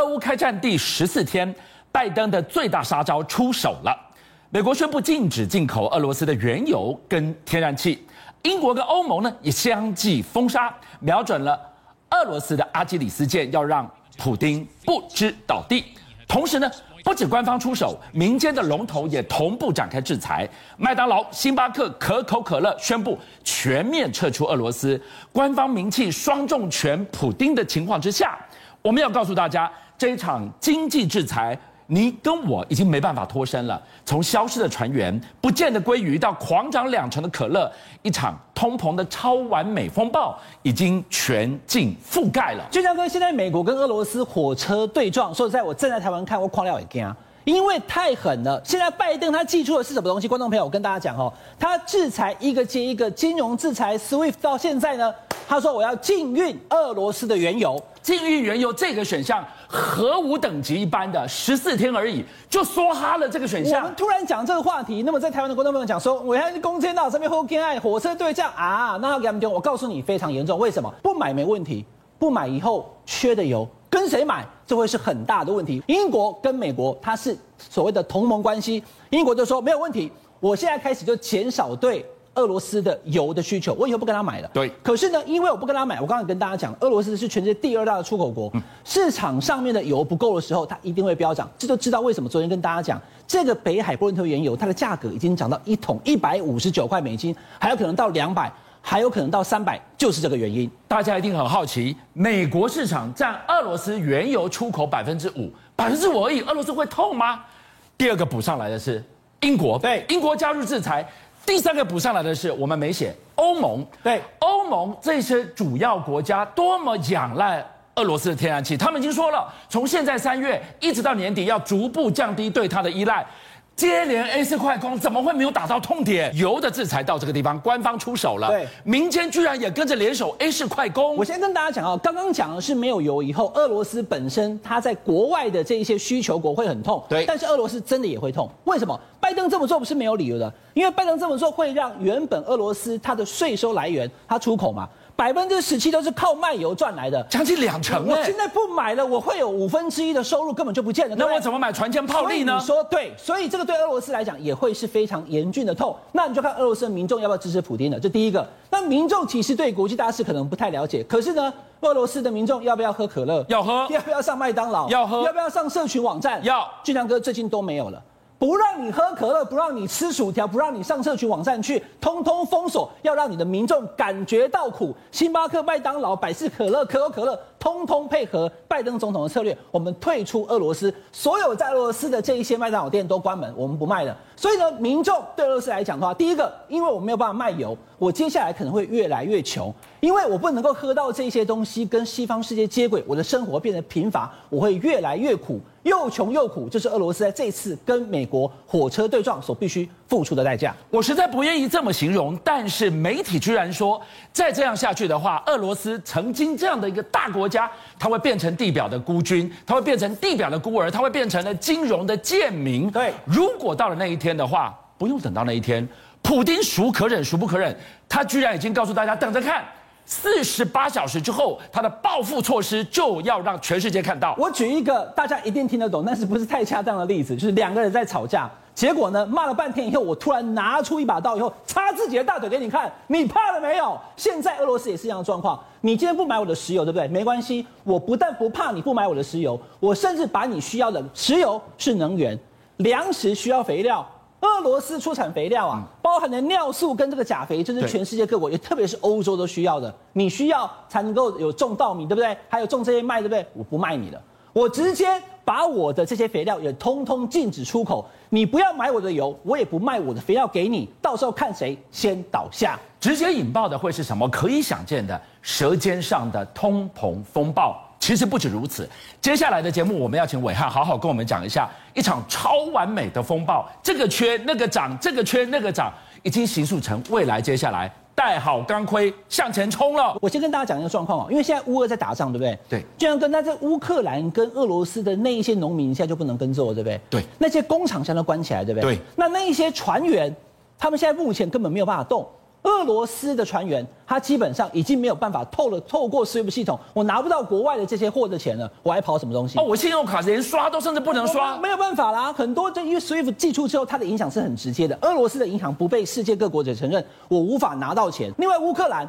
俄乌开战第十四天，拜登的最大杀招出手了。美国宣布禁止进口俄罗斯的原油跟天然气，英国跟欧盟呢也相继封杀，瞄准了俄罗斯的阿基里斯舰，要让普丁不知倒地。同时呢，不止官方出手，民间的龙头也同步展开制裁。麦当劳、星巴克、可口可乐宣布全面撤出俄罗斯。官方名气双重拳普丁的情况之下，我们要告诉大家，这一场经济制裁，你跟我已经没办法脱身了。从消失的船员、不见的鲑鱼到狂涨两成的可乐，一场通膨的超完美风暴已经全境覆盖了。俊相哥，现在美国跟俄罗斯火车对撞，说实在，我站在台湾看，我狂料也惊。因为太狠了，现在拜登他祭出的是什么东西？观众朋友，我跟大家讲哦，他制裁一个接一个金融制裁，SWIFT 到现在呢，他说我要禁运俄罗斯的原油，禁运原油这个选项核武等级一般的，十四天而已就梭哈了这个选项。我们突然讲这个话题，那么在台湾的观众朋友讲说，我还是攻坚到这边后跟爱火车对战啊，那他给他们丢，我告诉你非常严重，为什么？不买没问题，不买以后缺的油。跟谁买，这会是很大的问题。英国跟美国它是所谓的同盟关系，英国就说没有问题，我现在开始就减少对俄罗斯的油的需求，我以后不跟他买了。对。可是呢，因为我不跟他买，我刚才跟大家讲，俄罗斯是全世界第二大的出口国，市场上面的油不够的时候，它一定会飙涨。这就知道为什么昨天跟大家讲，这个北海布伦特原油它的价格已经涨到一桶一百五十九块美金，还有可能到两百。还有可能到三百，就是这个原因。大家一定很好奇，美国市场占俄罗斯原油出口百分之五，百分之五而已，俄罗斯会痛吗？第二个补上来的是英国，对，英国加入制裁。第三个补上来的是我们没写欧盟，对，欧盟这些主要国家多么仰赖俄罗斯的天然气，他们已经说了，从现在三月一直到年底要逐步降低对它的依赖。接连 A 四快攻，怎么会没有打到痛点？油的制裁到这个地方，官方出手了。对，民间居然也跟着联手 A 四快攻。我先跟大家讲啊，刚刚讲的是没有油以后，俄罗斯本身它在国外的这一些需求国会很痛。对，但是俄罗斯真的也会痛。为什么？拜登这么做不是没有理由的，因为拜登这么做会让原本俄罗斯它的税收来源，它出口嘛。百分之十七都是靠卖油赚来的，将近两成。我现在不买了，我会有五分之一的收入根本就不见了。那我怎么买船舰炮利呢？你说对，所以这个对俄罗斯来讲也会是非常严峻的痛。那你就看俄罗斯的民众要不要支持普京了。这第一个。那民众其实对国际大事可能不太了解，可是呢，俄罗斯的民众要不要喝可乐？要喝。要不要上麦当劳？要喝。要不要上社群网站？要。俊良哥最近都没有了。不让你喝可乐，不让你吃薯条，不让你上社群网站去，通通封锁，要让你的民众感觉到苦。星巴克、麦当劳、百事可乐、可口可乐，通通配合拜登总统的策略，我们退出俄罗斯，所有在俄罗斯的这一些麦当劳店都关门，我们不卖了。所以呢，民众对俄罗斯来讲的话，第一个，因为我没有办法卖油，我接下来可能会越来越穷，因为我不能够喝到这些东西跟西方世界接轨，我的生活变得贫乏，我会越来越苦。又穷又苦，就是俄罗斯在这次跟美国火车对撞所必须付出的代价。我实在不愿意这么形容，但是媒体居然说，再这样下去的话，俄罗斯曾经这样的一个大国家，它会变成地表的孤军，它会变成地表的孤儿，它会变成了金融的贱民。对，如果到了那一天的话，不用等到那一天，普丁孰可忍孰不可忍，他居然已经告诉大家，等着看。四十八小时之后，他的报复措施就要让全世界看到。我举一个大家一定听得懂，但是不是太恰当的例子，就是两个人在吵架，结果呢骂了半天以后，我突然拿出一把刀以后，插自己的大腿给你看，你怕了没有？现在俄罗斯也是一样的状况，你今天不买我的石油，对不对？没关系，我不但不怕你不买我的石油，我甚至把你需要的石油是能源，粮食需要肥料。俄罗斯出产肥料啊，包含的尿素跟这个钾肥，这是全世界各国，也特别是欧洲都需要的。你需要才能够有种稻米，对不对？还有种这些麦，对不对？我不卖你了，我直接把我的这些肥料也通通禁止出口。你不要买我的油，我也不卖我的肥料给你。到时候看谁先倒下，直接引爆的会是什么？可以想见的舌尖上的通膨风暴。其实不止如此，接下来的节目我们要请暐瀚好好跟我们讲一下一场超完美的风暴，这个缺那个涨，这个缺那个涨，已经形塑成未来接下来带好钢盔向前冲了。我先跟大家讲一个状况哦，因为现在乌俄在打仗，对不对？对。就像跟那在乌克兰跟俄罗斯的那一些农民现在就不能耕作，对不对？对。那些工厂现在都关起来，对不对？对。那那一些船员，他们现在目前根本没有办法动。俄罗斯的船员，他基本上已经没有办法透了透过 SWIFT 系统，我拿不到国外的这些货的钱了，我还跑什么东西？哦，我信用卡连刷都甚至不能刷，没有办法啦。很多这因为 SWIFT 寄出之后，它的影响是很直接的。俄罗斯的银行不被世界各国者承认，我无法拿到钱。另外，乌克兰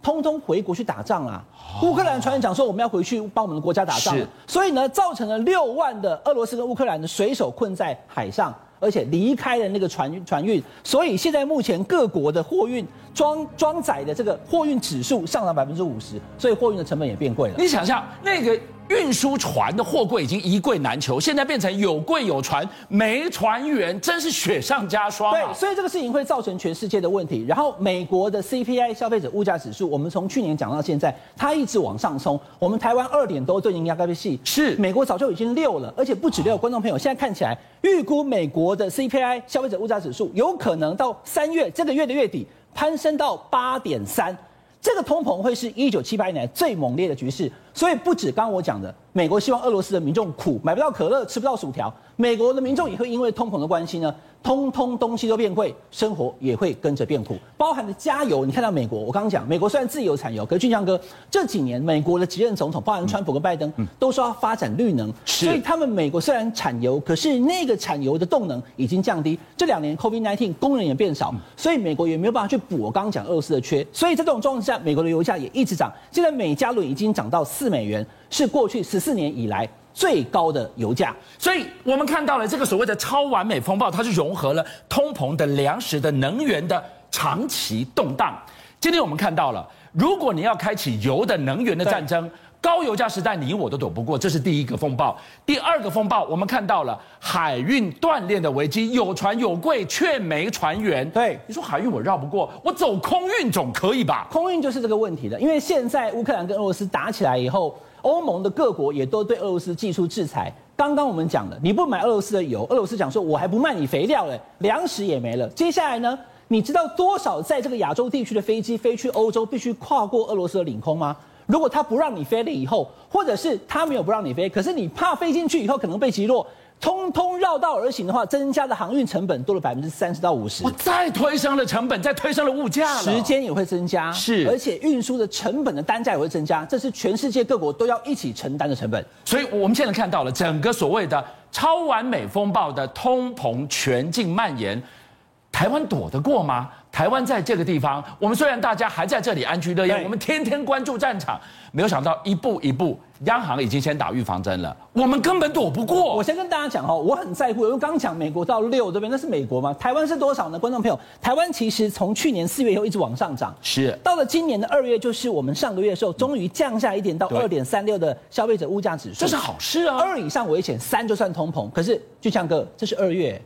通通回国去打仗啦。乌克兰船员讲说，我们要回去帮我们的国家打仗，所以呢，造成了六万的俄罗斯跟乌克兰的水手困在海上。而且离开了那个船船运，所以现在目前各国的货运装装载的这个货运指数上涨百分之五十，所以货运的成本也变贵了。你想象那个。运输船的货柜已经一柜难求，现在变成有柜有船，没船员，真是雪上加霜啊。对，所以这个事情会造成全世界的问题。然后美国的 CPI 消费者物价指数，我们从去年讲到现在，它一直往上冲。我们台湾二点多对应压根细，是美国早就已经六了，而且不止六。观众朋友，现在看起来，预估美国的 CPI 消费者物价指数有可能到三月这个月的月底攀升到八点三。这个通膨会是一九七八年来最猛烈的局势，所以不止刚刚我讲的，美国希望俄罗斯的民众苦，买不到可乐，吃不到薯条，美国的民众也会因为通膨的关系呢。通通东西都变贵，生活也会跟着变苦，包含的加油。你看到美国，我刚刚讲，美国虽然自由产油，可是俊相哥这几年美国的几任总统，包含川普跟拜登，都说要发展绿能，所以他们美国虽然产油，可是那个产油的动能已经降低。这两年 COVID-19 工人也变少，所以美国也没有办法去补我刚刚讲俄罗斯的缺。所以在这种状况下，美国的油价也一直涨，现在每加仑已经涨到四美元，是过去十四年以来。最高的油价，所以我们看到了这个所谓的超完美风暴，它是融合了通膨的粮食的能源的长期动荡。今天我们看到了，如果你要开启油的能源的战争，高油价时代你我都躲不过，这是第一个风暴。第二个风暴，我们看到了海运断链的危机，有船有柜却没船员。对，你说海运我绕不过，我走空运总可以吧？空运就是这个问题的，因为现在乌克兰跟俄罗斯打起来以后。欧盟的各国也都对俄罗斯祭出制裁。刚刚我们讲了，你不买俄罗斯的油，俄罗斯讲说我还不卖你肥料嘞，粮食也没了。接下来呢，你知道多少在这个亚洲地区的飞机飞去欧洲必须跨过俄罗斯的领空吗？如果他不让你飞了以后，或者是他没有不让你飞，可是你怕飞进去以后可能被击落。通通绕道而行的话，增加的航运成本多了百分之三十到五十。我再推升了成本，再推升了物价，时间也会增加，是，而且运输的成本的单价也会增加，这是全世界各国都要一起承担的成本。所以我们现在看到了整个所谓的超完美风暴的通膨全境蔓延，台湾躲得过吗？台湾在这个地方，我们虽然大家还在这里安居乐业，我们天天关注战场，没有想到一步一步，央行已经先打预防针了，我们根本躲不过。我先跟大家讲哦，我很在乎，因为刚讲美国到六这边，那是美国吗？台湾是多少呢？观众朋友，台湾其实从去年四月以后一直往上涨，是到了今年的二月，就是我们上个月的时候，终于降下一点到二点三六的消费者物价指数，这是好事啊。二以上危险，三就算通膨。可是俊相哥，这是二月。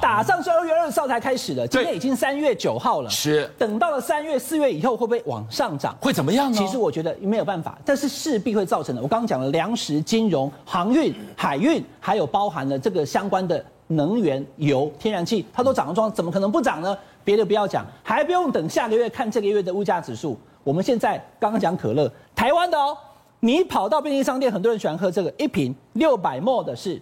打上是二月二十号才开始的，今天已经三月九号了。是，等到了三月、四月以后，会不会往上涨？会怎么样呢？其实我觉得没有办法，但是势必会造成的。我刚刚讲了粮食、金融、航运、海运，还有包含了这个相关的能源、油、天然气，它都涨了装，怎么可能不涨呢？别的不要讲，还不用等下个月看这个月的物价指数。我们现在刚刚讲可乐，台湾的哦，你跑到便利商店，很多人喜欢喝这个，一瓶六百 ml 的是。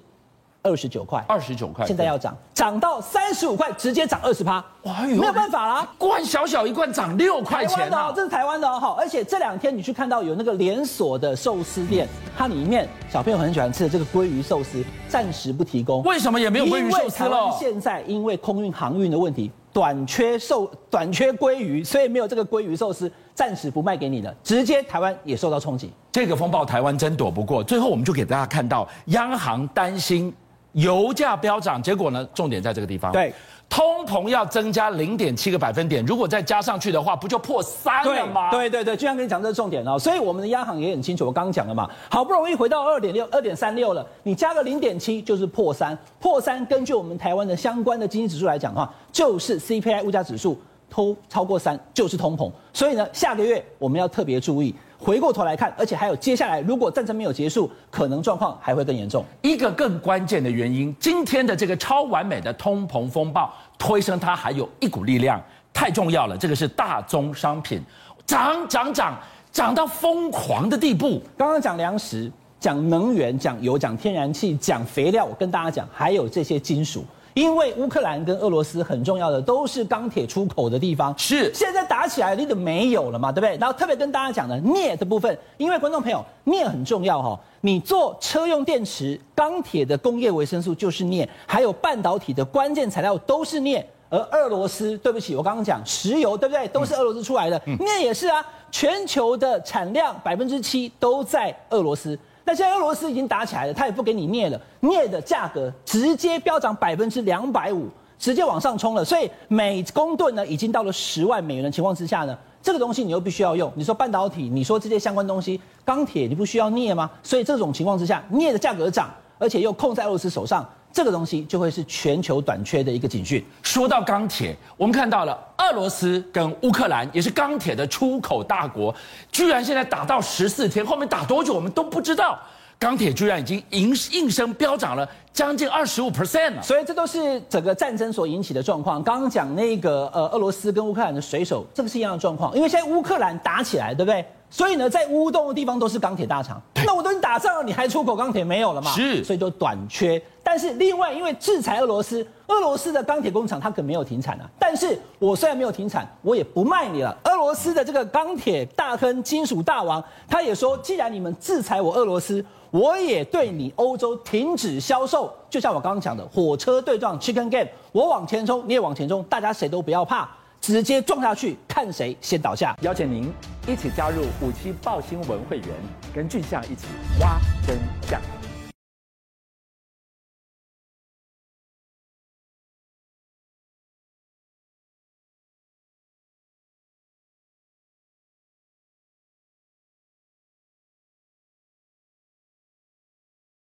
二十九块，二十九块，现在要涨，涨到三十五块，直接涨二十趴，哇，没有办法啦，罐小小一罐涨六块钱哦，这是台湾的哦，而且这两天你去看到有那个连锁的寿司店，它里面小朋友很喜欢吃的这个鲑鱼寿司，暂时不提供，为什么也没有鲑鱼寿司了？现在因为空运航运的问题，短缺寿，短缺鲑鱼，所以没有这个鲑鱼寿司，暂时不卖给你了，直接台湾也受到冲击。这个风暴台湾真躲不过，最后我们就给大家看到央行担心。油价飙涨，结果呢？重点在这个地方。对，通膨要增加零点七个百分点，如果再加上去的话，不就破三了吗？对对对，就像跟你讲这个重点哦。所以我们的央行也很清楚，我刚刚讲了嘛，好不容易回到二点六、二点三六了，你加个零点七就是破三，破三。根据我们台湾的相关的经济指数来讲的话，就是 CPI 物价指数都超过三，就是通膨。所以呢，下个月我们要特别注意。回过头来看，而且还有接下来，如果战争没有结束，可能状况还会更严重。一个更关键的原因，今天的这个超完美的通膨风暴推升它，还有一股力量，太重要了。这个是大宗商品涨涨涨涨到疯狂的地步。刚刚讲粮食、讲能源、讲油、讲天然气、讲肥料，我跟大家讲，还有这些金属。因为乌克兰跟俄罗斯很重要的都是钢铁出口的地方，是现在打起来你都没有了嘛，对不对？然后特别跟大家讲的镍的部分，因为观众朋友镍很重要哈，你做车用电池，钢铁的工业维生素就是镍，还有半导体的关键材料都是镍。而俄罗斯，对不起，我刚刚讲石油，对不对？都是俄罗斯出来的，镍也是啊。全球的产量百分之七都在俄罗斯。那现在俄罗斯已经打起来了，他也不给你镍了，镍的价格直接飙涨百分之两百五，直接往上冲了。所以每公吨呢，已经到了十万美元的情况之下呢，这个东西你又必须要用。你说半导体，你说这些相关东西，钢铁你不需要镍吗？所以这种情况之下，镍的价格涨，而且又控在俄罗斯手上。这个东西就会是全球短缺的一个警讯。说到钢铁，我们看到了俄罗斯跟乌克兰也是钢铁的出口大国，居然现在打到十四天，后面打多久我们都不知道。钢铁居然已经应应声飙涨了将近二十五 percent 了，所以这都是整个战争所引起的状况。刚刚讲那个呃，俄罗斯跟乌克兰的水手，这个是一样的状况，因为现在乌克兰打起来，对不对？所以呢，在乌东的地方都是钢铁大厂，那我都已经打仗了，你还出口钢铁没有了嘛？是，所以就短缺。但是另外，因为制裁俄罗斯，俄罗斯的钢铁工厂它可没有停产啊。但是我虽然没有停产，我也不卖你了。俄罗斯的这个钢铁大亨、金属大王，他也说，既然你们制裁我俄罗斯，我也对你欧洲停止销售。就像我刚刚讲的，火车对撞 （Chicken Game），我往前冲，你也往前冲，大家谁都不要怕。直接撞下去，看谁先倒下。邀请您一起加入五七报新闻会员，跟俊象一起挖真。